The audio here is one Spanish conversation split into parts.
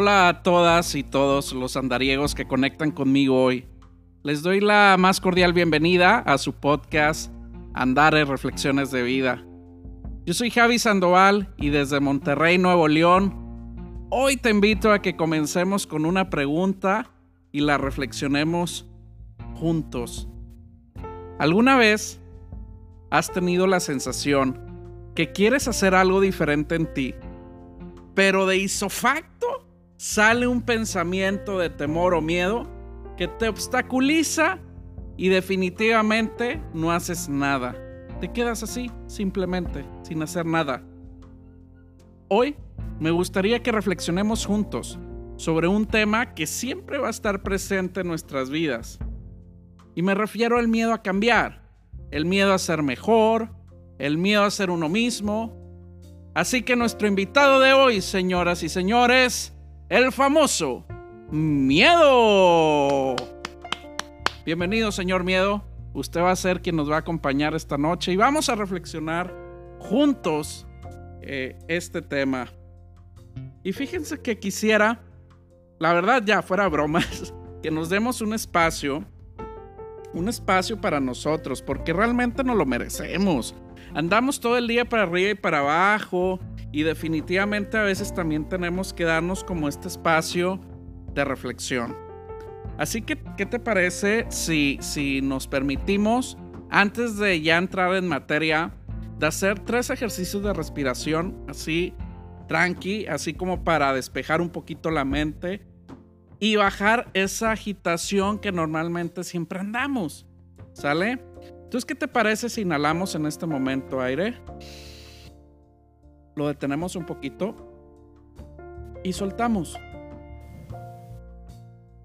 Hola a todas y todos los andariegos que conectan conmigo hoy. Les doy la más cordial bienvenida a su podcast Andares Reflexiones de Vida. Yo soy Javi Sandoval y desde Monterrey, Nuevo León, hoy te invito a que comencemos con una pregunta y la reflexionemos juntos. ¿Alguna vez has tenido la sensación que quieres hacer algo diferente en ti, pero de isofacto sale un pensamiento de temor o miedo que te obstaculiza y definitivamente no haces nada. Te quedas así, simplemente, sin hacer nada. Hoy me gustaría que reflexionemos juntos sobre un tema que siempre va a estar presente en nuestras vidas. Y me refiero al miedo a cambiar, el miedo a ser mejor, el miedo a ser uno mismo. Así que nuestro invitado de hoy, señoras y señores, el famoso Miedo. Bienvenido, señor Miedo. Usted va a ser quien nos va a acompañar esta noche y vamos a reflexionar juntos eh, este tema. Y fíjense que quisiera, la verdad ya fuera bromas, que nos demos un espacio, un espacio para nosotros, porque realmente nos lo merecemos. Andamos todo el día para arriba y para abajo, y definitivamente a veces también tenemos que darnos como este espacio de reflexión. Así que, ¿qué te parece si, si nos permitimos, antes de ya entrar en materia, de hacer tres ejercicios de respiración así, tranqui, así como para despejar un poquito la mente y bajar esa agitación que normalmente siempre andamos? ¿Sale? Entonces, ¿qué te parece si inhalamos en este momento aire? Lo detenemos un poquito y soltamos.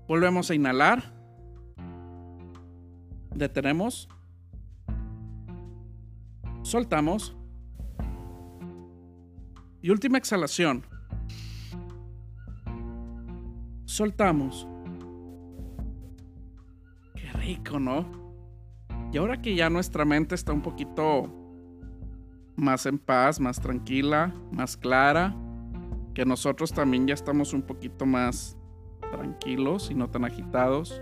Volvemos a inhalar. Detenemos. Soltamos. Y última exhalación. Soltamos. Qué rico, ¿no? Y ahora que ya nuestra mente está un poquito más en paz, más tranquila, más clara, que nosotros también ya estamos un poquito más tranquilos y no tan agitados.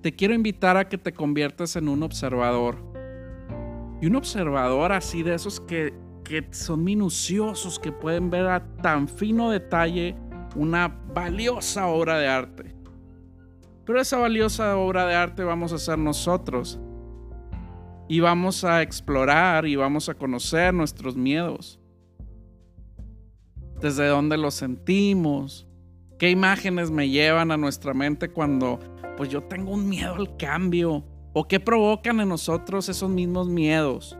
Te quiero invitar a que te conviertas en un observador. Y un observador así de esos que, que son minuciosos, que pueden ver a tan fino detalle una valiosa obra de arte. Pero esa valiosa obra de arte vamos a ser nosotros y vamos a explorar y vamos a conocer nuestros miedos. Desde dónde los sentimos, qué imágenes me llevan a nuestra mente cuando pues yo tengo un miedo al cambio o qué provocan en nosotros esos mismos miedos.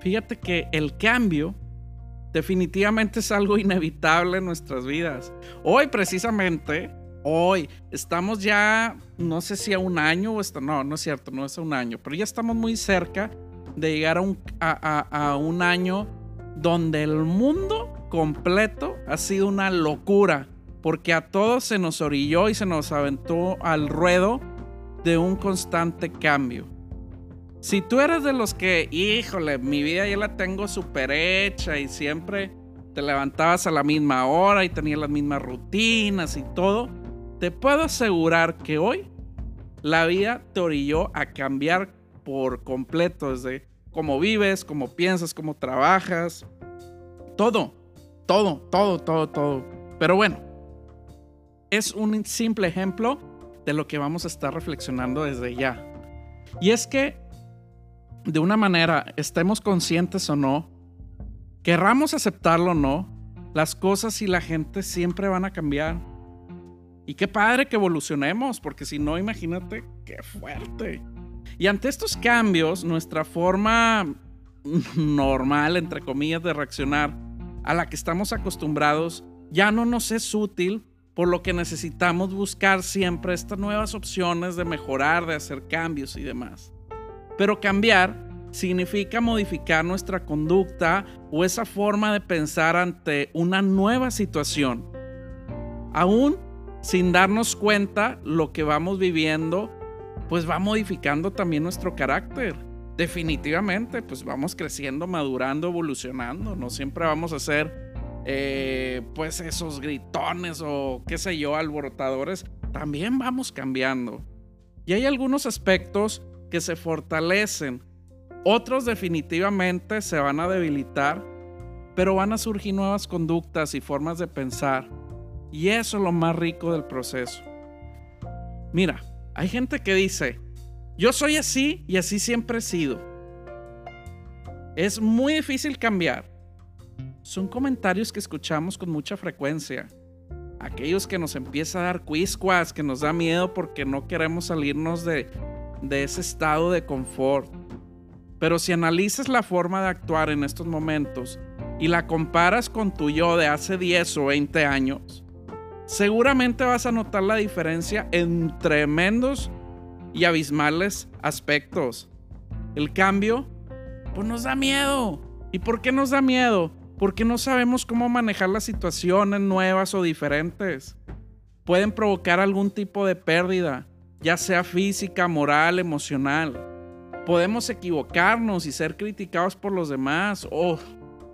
Fíjate que el cambio definitivamente es algo inevitable en nuestras vidas. Hoy precisamente hoy. Estamos ya, no sé si a un año o esto, no, no es cierto, no es a un año, pero ya estamos muy cerca de llegar a un, a, un año donde el mundo completo ha sido una locura, porque a todos se nos orilló y se nos aventó al ruedo de un constante cambio. Si tú eres de los que, híjole, mi vida ya la tengo súper hecha y siempre te levantabas a la misma hora y tenías las mismas rutinas y todo, te puedo asegurar que hoy la vida te orilló a cambiar por completo desde cómo vives, cómo piensas, cómo trabajas. Todo, todo, todo, todo, todo. Pero bueno, es un simple ejemplo de lo que vamos a estar reflexionando desde ya. Y es que, de una manera, estemos conscientes o no, querramos aceptarlo o no, las cosas y la gente siempre van a cambiar. Y qué padre que evolucionemos, porque si no, imagínate qué fuerte. Y ante estos cambios, nuestra forma normal, entre comillas, de reaccionar a la que estamos acostumbrados ya no nos es útil, por lo que necesitamos buscar siempre estas nuevas opciones de mejorar, de hacer cambios y demás. Pero cambiar significa modificar nuestra conducta o esa forma de pensar ante una nueva situación. Aún sin darnos cuenta, lo que vamos viviendo, pues va modificando también nuestro carácter. definitivamente, pues vamos creciendo, madurando, evolucionando. No siempre vamos a ser, eh, pues, esos gritones o qué sé yo, alborotadores. También vamos cambiando. Y hay algunos aspectos que se fortalecen. Otros definitivamente se van a debilitar, pero van a surgir nuevas conductas y formas de pensar. Y eso es lo más rico del proceso. Mira, hay gente que dice, yo soy así y así siempre he sido. Es muy difícil cambiar. Son comentarios que escuchamos con mucha frecuencia. Aquellos que nos empieza a dar quisquas, que nos da miedo porque no queremos salirnos de, de ese estado de confort. Pero si analizas la forma de actuar en estos momentos y la comparas con tu yo de hace 10 o 20 años, seguramente vas a notar la diferencia en tremendos y abismales aspectos. El cambio, pues nos da miedo. ¿Y por qué nos da miedo? Porque no sabemos cómo manejar las situaciones nuevas o diferentes. Pueden provocar algún tipo de pérdida, ya sea física, moral, emocional. Podemos equivocarnos y ser criticados por los demás o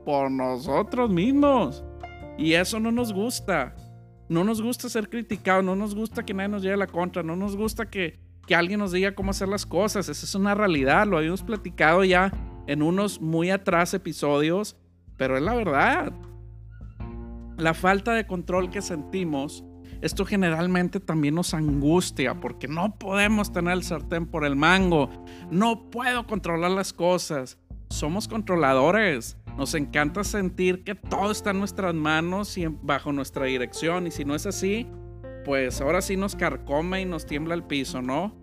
por nosotros mismos. Y eso no nos gusta. No nos gusta ser criticados, no nos gusta que nadie nos lleve la contra, no nos gusta que que alguien nos diga cómo hacer las cosas. Esa es una realidad, lo habíamos platicado ya en unos muy atrás episodios, pero es la verdad. La falta de control que sentimos, esto generalmente también nos angustia porque no podemos tener el sartén por el mango, no puedo controlar las cosas. Somos controladores, nos encanta sentir que todo está en nuestras manos y bajo nuestra dirección y si no es así, pues ahora sí nos carcome y nos tiembla el piso, ¿no?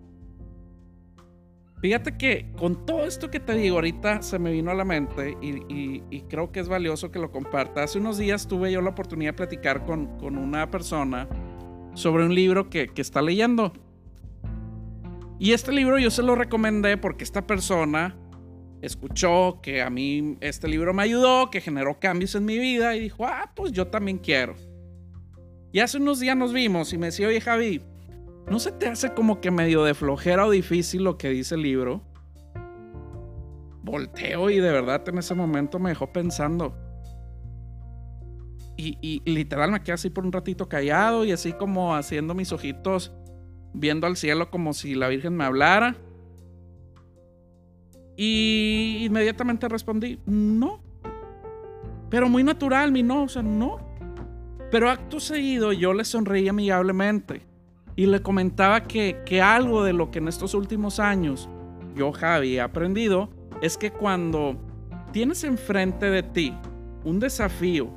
Fíjate que con todo esto que te digo ahorita se me vino a la mente y, creo que es valioso que lo comparta. Hace unos días tuve yo la oportunidad de platicar con, una persona sobre un libro que, que está leyendo. Y este libro yo se lo recomendé porque esta persona escuchó que a mí este libro me ayudó, que generó cambios en mi vida y dijo, ah, pues yo también quiero. Y hace unos días nos vimos y me decía, oye Javi, ¿no se te hace como que medio de flojera o difícil lo que dice el libro? Volteo y de verdad en ese momento me dejó pensando. Y, literal me quedé así por un ratito callado y así como haciendo mis ojitos viendo al cielo como si la Virgen me hablara. Y inmediatamente respondí, no. Pero muy natural, mi no, o sea, no. Pero acto seguido yo le sonreí amigablemente y le comentaba que, que algo de lo que en estos últimos años yo, Javi, he aprendido es que cuando tienes enfrente de ti un desafío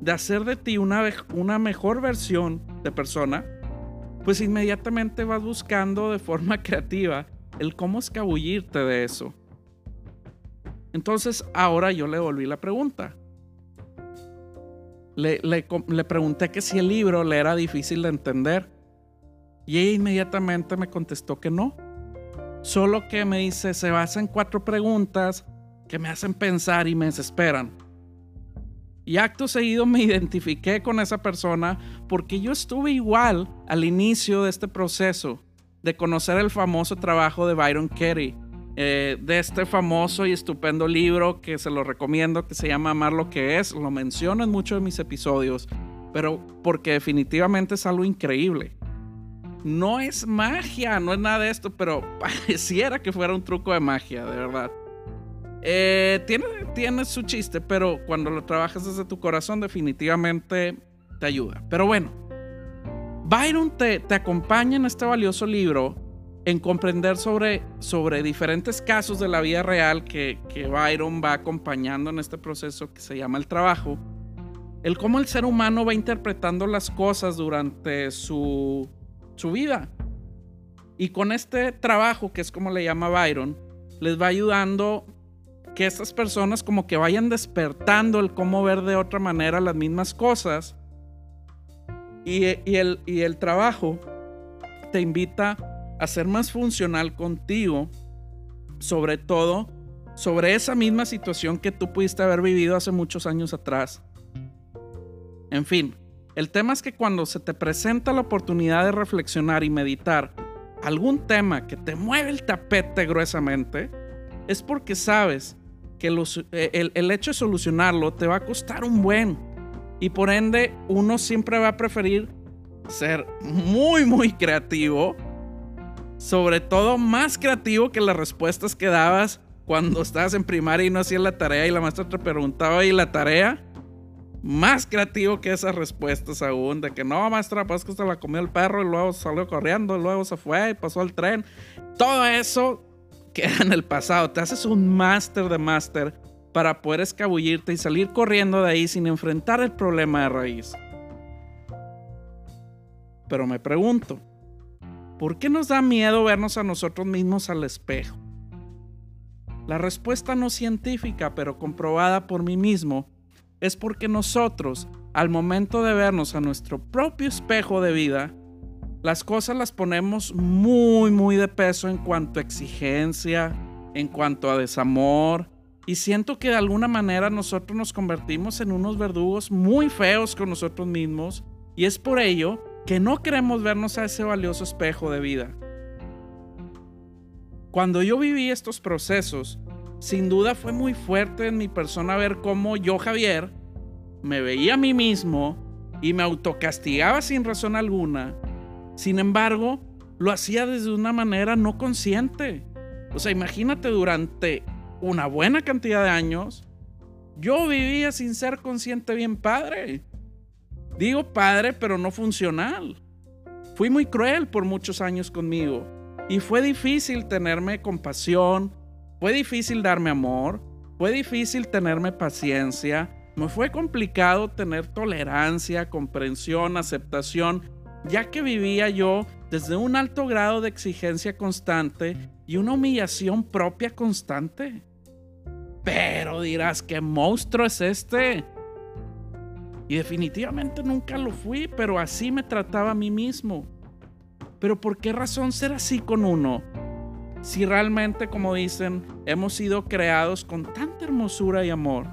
de hacer de ti una, una mejor versión de persona, pues inmediatamente vas buscando de forma creativa el cómo escabullirte de eso. Entonces ahora yo le volví la pregunta le, pregunté que si el libro le era difícil de entender. Y ella inmediatamente me contestó que no. Solo que me dice, se basa en cuatro preguntas que me hacen pensar y me desesperan. Y acto seguido me identifiqué con esa persona porque yo estuve igual al inicio de este proceso de conocer el famoso trabajo de Byron Katie eh, de este famoso y estupendo libro que se lo recomiendo, que se llama Amar lo que es. Lo menciono en muchos de mis episodios, pero porque definitivamente es algo increíble. No es magia, no es nada de esto, pero pareciera que fuera un truco de magia, de verdad. Eh, tiene, tiene su chiste, pero cuando lo trabajas desde tu corazón definitivamente te ayuda. Pero bueno, Byron te, te acompaña en este valioso libro en comprender sobre, sobre diferentes casos de la vida real que, que Byron va acompañando en este proceso que se llama el trabajo, el cómo el ser humano va interpretando las cosas durante su, su vida. Y con este trabajo, que es como le llama Byron, les va ayudando que estas personas como que vayan despertando el cómo ver de otra manera las mismas cosas. Y, el, y el trabajo te invita a ser más funcional contigo, sobre todo sobre esa misma situación que tú pudiste haber vivido hace muchos años atrás. En fin, el tema es que cuando se te presenta la oportunidad de reflexionar y meditar algún tema que te mueve el tapete gruesamente, es porque sabes que eh, el, el hecho de solucionarlo te va a costar un buen. Y por ende, uno siempre va a preferir ser muy, muy creativo. Sobre todo más creativo que las respuestas que dabas cuando estabas en primaria y no hacías la tarea y la maestra te preguntaba y la tarea más creativo que esas respuestas aún, de que no, maestra, pues que se la comió el perro y luego salió corriendo, y luego se fue y pasó el tren. Todo eso queda en el pasado. Te haces un máster de máster para poder escabullirte y salir corriendo de ahí sin enfrentar el problema de raíz. Pero me pregunto, ¿por qué nos da miedo vernos a nosotros mismos al espejo? La respuesta no científica, pero comprobada por mí mismo, es porque nosotros, al momento de vernos a nuestro propio espejo de vida, las cosas las ponemos muy, muy de peso en cuanto a exigencia, en cuanto a desamor, y siento que de alguna manera nosotros nos convertimos en unos verdugos muy feos con nosotros mismos, y es por ello que no queremos vernos a ese valioso espejo de vida. Cuando yo viví estos procesos, sin duda fue muy fuerte en mi persona ver cómo yo, Javier, me veía a mí mismo y me autocastigaba sin razón alguna. Sin embargo, lo hacía desde una manera no consciente. O sea, imagínate durante una buena cantidad de años, yo vivía sin ser consciente bien padre. Digo padre, pero no funcional. Fui muy cruel por muchos años conmigo y fue difícil tenerme compasión, fue difícil darme amor, fue difícil tenerme paciencia, me fue complicado tener tolerancia, comprensión, aceptación, ya que vivía yo desde un alto grado de exigencia constante y una humillación propia constante. Pero dirás, ¿qué monstruo es este? Y definitivamente nunca lo fui, pero así me trataba a mí mismo. Pero ¿por qué razón ser así con uno? si realmente, como dicen, hemos sido creados con tanta hermosura y amor.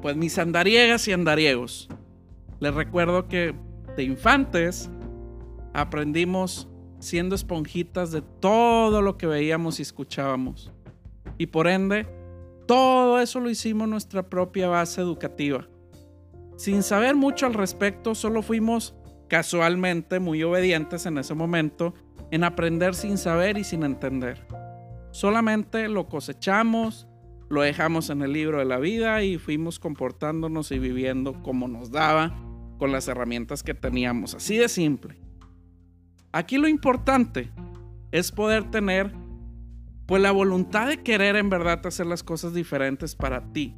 Pues mis andariegas y andariegos, les recuerdo que de infantes aprendimos siendo esponjitas de todo lo que veíamos y escuchábamos. Y por ende, todo eso lo hicimos nuestra propia base educativa. Sin saber mucho al respecto, solo fuimos casualmente muy obedientes en ese momento en aprender sin saber y sin entender. Solamente lo cosechamos, lo dejamos en el libro de la vida y fuimos comportándonos y viviendo como nos daba con las herramientas que teníamos. Así de simple. Aquí lo importante es poder tener pues la voluntad de querer en verdad hacer las cosas diferentes para ti.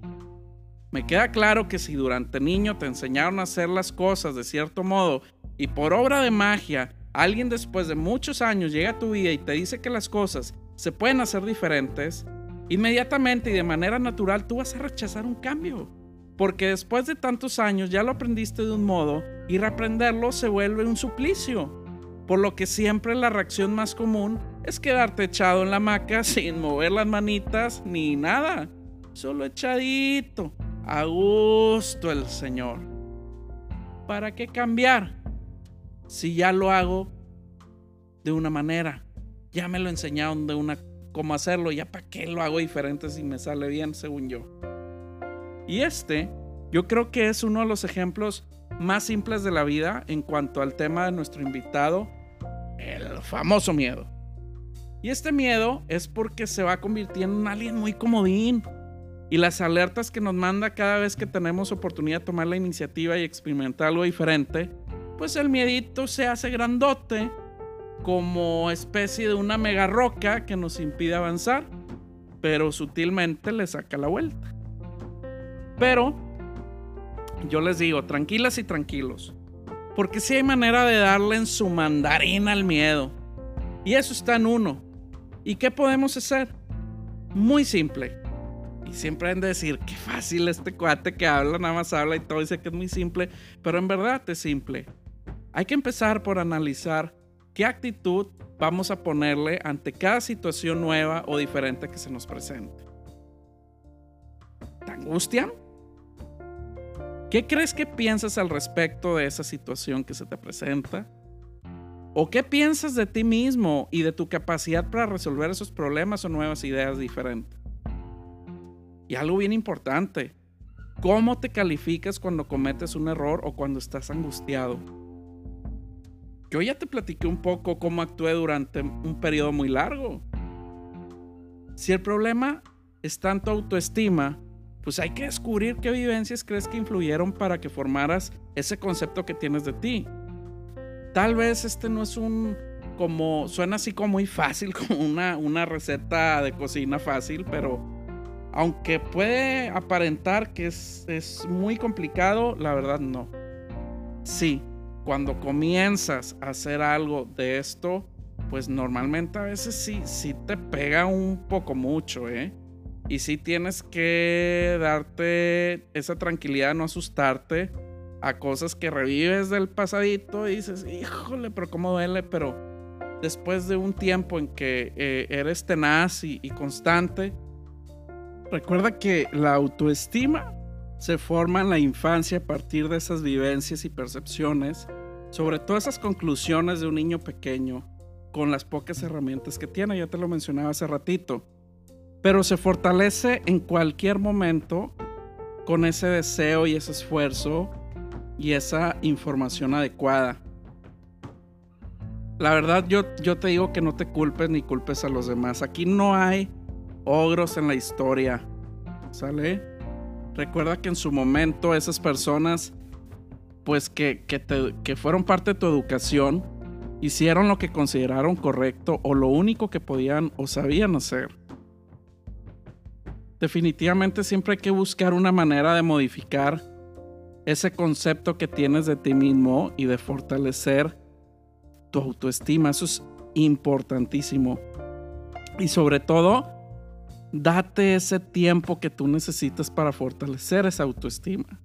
Me queda claro que si durante niño te enseñaron a hacer las cosas de cierto modo y por obra de magia alguien después de muchos años llega a tu vida y te dice que las cosas se pueden hacer diferentes, inmediatamente y de manera natural tú vas a rechazar un cambio. Porque después de tantos años ya lo aprendiste de un modo y reaprenderlo se vuelve un suplicio. Por lo que siempre la reacción más común es quedarte echado en la hamaca sin mover las manitas ni nada. Solo echadito. A gusto el Señor. ¿Para qué cambiar? si ya lo hago de una manera? Ya me lo enseñaron de una cómo hacerlo, ya para qué lo hago diferente si me sale bien, según yo. Y este, yo creo que es uno de los ejemplos más simples de la vida en cuanto al tema de nuestro invitado, el famoso miedo. Y este miedo es porque se va convirtiendo en alguien muy comodín. Y las alertas que nos manda cada vez que tenemos oportunidad de tomar la iniciativa y experimentar algo diferente, pues el miedito se hace grandote como especie de una mega roca que nos impide avanzar, pero sutilmente le saca la vuelta. Pero yo les digo, tranquilas y tranquilos, porque si hay manera de darle en su mandarina al miedo. Y eso está en uno. ¿Y qué podemos hacer? Muy simple. Y siempre han de decir, qué fácil este cuate que habla, nada más habla y todo dice que es muy simple, pero en verdad es simple. Hay que empezar por analizar qué actitud vamos a ponerle ante cada situación nueva o diferente que se nos presente. ¿Te angustian? ¿Qué crees que piensas al respecto de esa situación que se te presenta? ¿O qué piensas de ti mismo y de tu capacidad para resolver esos problemas o nuevas ideas diferentes? Y algo bien importante, ¿cómo te calificas cuando cometes un error o cuando estás angustiado? Yo ya te platiqué un poco cómo actué durante un periodo muy largo. Si el problema es tanto autoestima, pues hay que descubrir qué vivencias crees que influyeron para que formaras ese concepto que tienes de ti. Tal vez este no es un como suena así como muy fácil, como una, una receta de cocina fácil, pero aunque puede aparentar que es, es muy complicado, la verdad no. Sí, cuando comienzas a hacer algo de esto, pues normalmente a veces sí, sí te pega un poco mucho, ¿eh? Y sí tienes que darte esa tranquilidad, no asustarte a cosas que revives del pasadito y dices, híjole, pero cómo duele, pero después de un tiempo en que eh, eres tenaz y constante, recuerda que la autoestima se forma en la infancia a partir de esas vivencias y percepciones, sobre todo esas conclusiones de un niño pequeño con las pocas herramientas que tiene, ya te lo mencionaba hace ratito, pero se fortalece en cualquier momento con ese deseo y ese esfuerzo y esa información adecuada. La verdad yo, yo te digo que no te culpes ni culpes a los demás. Aquí no hay ogros en la historia. ¿Sale? Recuerda que en su momento esas personas, pues que, que, fueron parte de tu educación, hicieron lo que consideraron correcto o lo único que podían o sabían hacer. Definitivamente siempre hay que buscar una manera de modificar ese concepto que tienes de ti mismo y de fortalecer tu autoestima. Eso es importantísimo. Y sobre todo, Date ese tiempo que tú necesitas para fortalecer esa autoestima.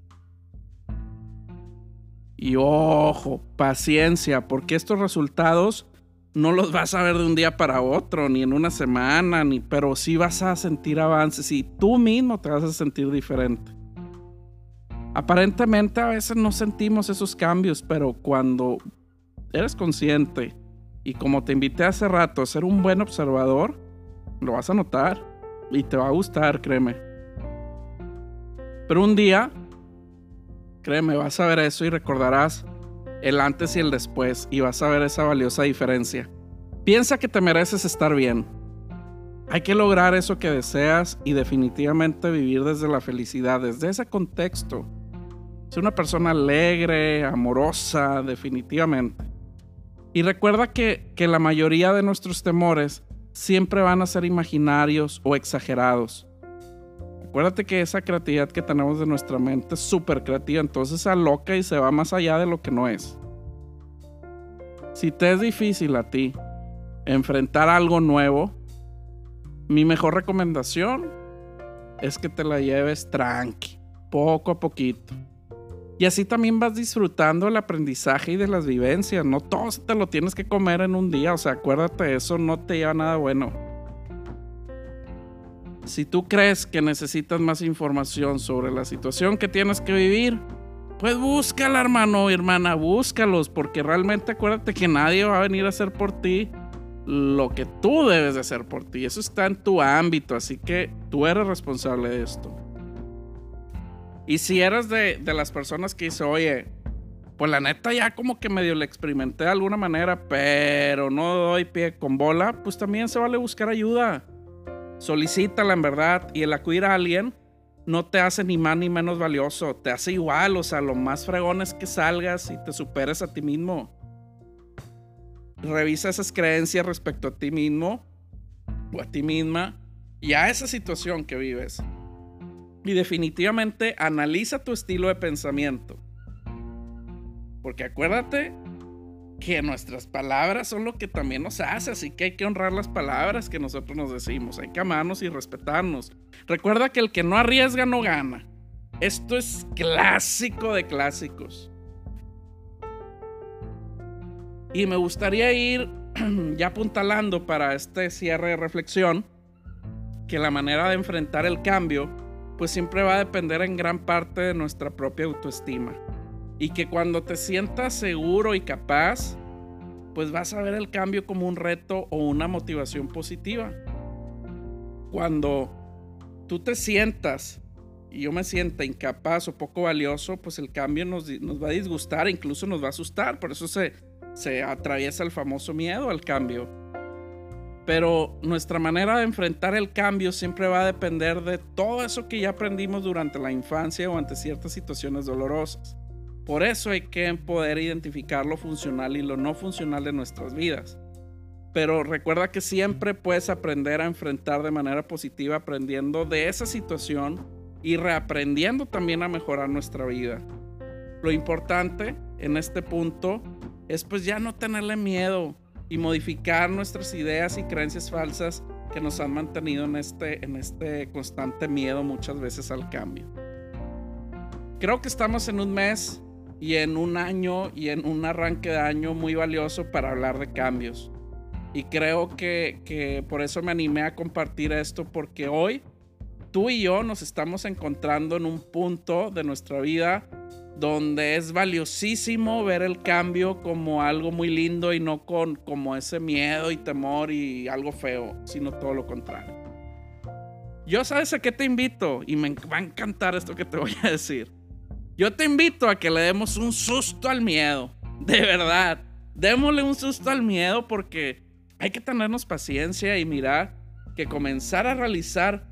Y ojo, paciencia, porque estos resultados no los vas a ver de un día para otro, ni en una semana, ni, pero sí vas a sentir avances y tú mismo te vas a sentir diferente. Aparentemente a veces no sentimos esos cambios, pero cuando eres consciente y como te invité hace rato a ser un buen observador, lo vas a notar. Y te va a gustar, créeme. Pero un día, créeme, vas a ver eso y recordarás el antes y el después y vas a ver esa valiosa diferencia. Piensa que te mereces estar bien. Hay que lograr eso que deseas y definitivamente vivir desde la felicidad, desde ese contexto. Ser una persona alegre, amorosa, definitivamente. Y recuerda que, que la mayoría de nuestros temores siempre van a ser imaginarios o exagerados. Acuérdate que esa creatividad que tenemos de nuestra mente es súper creativa, entonces se aloca y se va más allá de lo que no es. Si te es difícil a ti enfrentar algo nuevo, mi mejor recomendación es que te la lleves tranqui, poco a poquito. Y así también vas disfrutando el aprendizaje y de las vivencias. No todo te lo tienes que comer en un día. O sea, acuérdate, eso no te lleva nada bueno. Si tú crees que necesitas más información sobre la situación que tienes que vivir, pues búscala, hermano hermana, búscalos, porque realmente acuérdate que nadie va a venir a hacer por ti lo que tú debes de hacer por ti. Eso está en tu ámbito, así que tú eres responsable de esto. Y si eres de, las personas que dice, oye, pues la neta ya como que medio le experimenté de alguna manera, pero no doy pie con bola, pues también se vale buscar ayuda. Solicítala en verdad. Y el acudir a alguien no te hace ni más ni menos valioso, te hace igual, o sea, lo más fregón es que salgas y te superes a ti mismo. Revisa esas creencias respecto a ti mismo o a ti misma y a esa situación que vives. Y definitivamente analiza tu estilo de pensamiento. Porque acuérdate que nuestras palabras son lo que también nos hace, así que hay que honrar las palabras que nosotros nos decimos, hay que amarnos y respetarnos. Recuerda que el que no arriesga no gana. Esto es clásico de clásicos. Y me gustaría ir ya apuntalando para este cierre de reflexión que la manera de enfrentar el cambio pues siempre va a depender en gran parte de nuestra propia autoestima. Y que cuando te sientas seguro y capaz, pues vas a ver el cambio como un reto o una motivación positiva. Cuando tú te sientas y yo me sienta incapaz o poco valioso, pues el cambio nos, va a disgustar, incluso nos va a asustar. Por eso se atraviesa el famoso miedo al cambio. Pero nuestra manera de enfrentar el cambio siempre va a depender de todo eso que ya aprendimos durante la infancia o ante ciertas situaciones dolorosas. Por eso hay que poder identificar lo funcional y lo no funcional de nuestras vidas. Pero recuerda que siempre puedes aprender a enfrentar de manera positiva aprendiendo de esa situación y reaprendiendo también a mejorar nuestra vida. Lo importante en este punto es pues ya no tenerle miedo y modificar nuestras ideas y creencias falsas que nos han mantenido en este, en este constante miedo muchas veces al cambio. Creo que estamos en un mes y en un año y en un arranque de año muy valioso para hablar de cambios. Y creo que, que, por eso me animé a compartir esto, porque hoy tú y yo nos estamos encontrando en un punto de nuestra vida donde es valiosísimo ver el cambio como algo muy lindo y no con como ese miedo y temor y algo feo, sino todo lo contrario. Yo sabes a qué te invito y me va a encantar esto que te voy a decir. Yo te invito a que le demos un susto al miedo. De verdad. Démosle un susto al miedo porque hay que tenernos paciencia y mirar que comenzar a realizar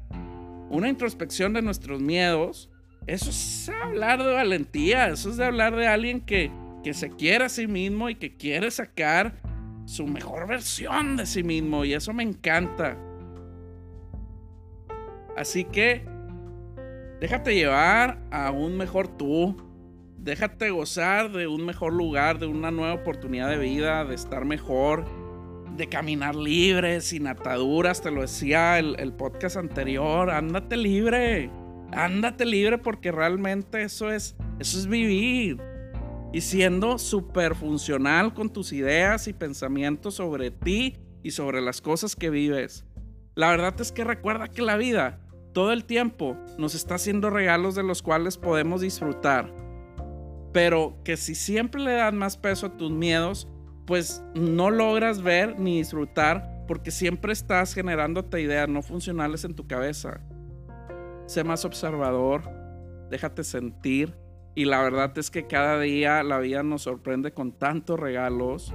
una introspección de nuestros miedos, eso es hablar de valentía, eso es de hablar de alguien que, que se quiere a sí mismo y que quiere sacar su mejor versión de sí mismo y eso me encanta. Así que Déjate llevar a un mejor tú. Déjate gozar de un mejor lugar, de una nueva oportunidad de vida, de estar mejor, de caminar libre, sin ataduras. Te lo decía el, el podcast anterior. Ándate libre. Ándate libre porque realmente eso es, eso es vivir. Y siendo súper funcional con tus ideas y pensamientos sobre ti y sobre las cosas que vives. La verdad es que recuerda que la vida todo el tiempo nos está haciendo regalos de los cuales podemos disfrutar. Pero que si siempre le das más peso a tus miedos, pues no logras ver ni disfrutar porque siempre estás generándote ideas no funcionales en tu cabeza. Sé más observador, déjate sentir y la verdad es que cada día la vida nos sorprende con tantos regalos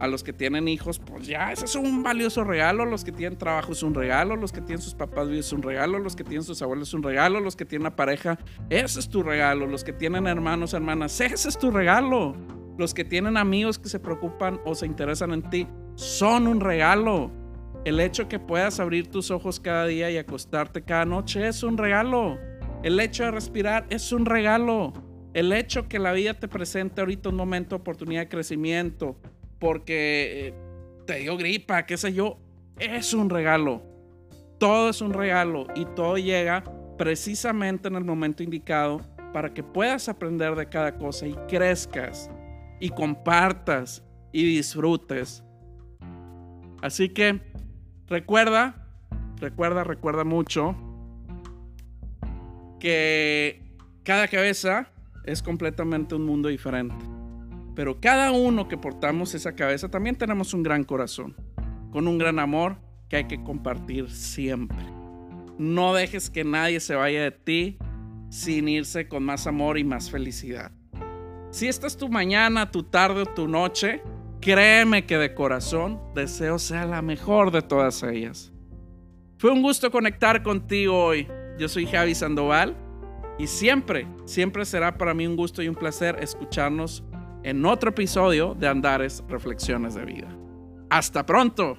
a los que tienen hijos, pues ya, ese es un valioso regalo. Los que tienen trabajo es un regalo. Los que tienen sus papás es un regalo. Los que tienen sus abuelos es un regalo. Los que tienen una pareja, ese es tu regalo. Los que tienen hermanos, hermanas, ese es tu regalo. Los que tienen amigos que se preocupan o se interesan en ti, son un regalo. El hecho que puedas abrir tus ojos cada día y acostarte cada noche es un regalo. El hecho de respirar es un regalo. El hecho que la vida te presente ahorita un momento de oportunidad de crecimiento, porque eh, te dio gripa, qué sé yo, es un regalo. Todo es un regalo y todo llega precisamente en el momento indicado para que puedas aprender de cada cosa y crezcas y compartas y disfrutes. Así que recuerda, recuerda, recuerda mucho que cada cabeza es completamente un mundo diferente. Pero cada uno que portamos esa cabeza también tenemos un gran corazón, con un gran amor que hay que compartir siempre. No dejes que nadie se vaya de ti sin irse con más amor y más felicidad. Si esta es tu mañana, tu tarde o tu noche, créeme que de corazón deseo sea la mejor de todas ellas. Fue un gusto conectar contigo hoy. Yo soy Javi Sandoval y siempre, siempre será para mí un gusto y un placer escucharnos en otro episodio de Andares Reflexiones de Vida. Hasta pronto.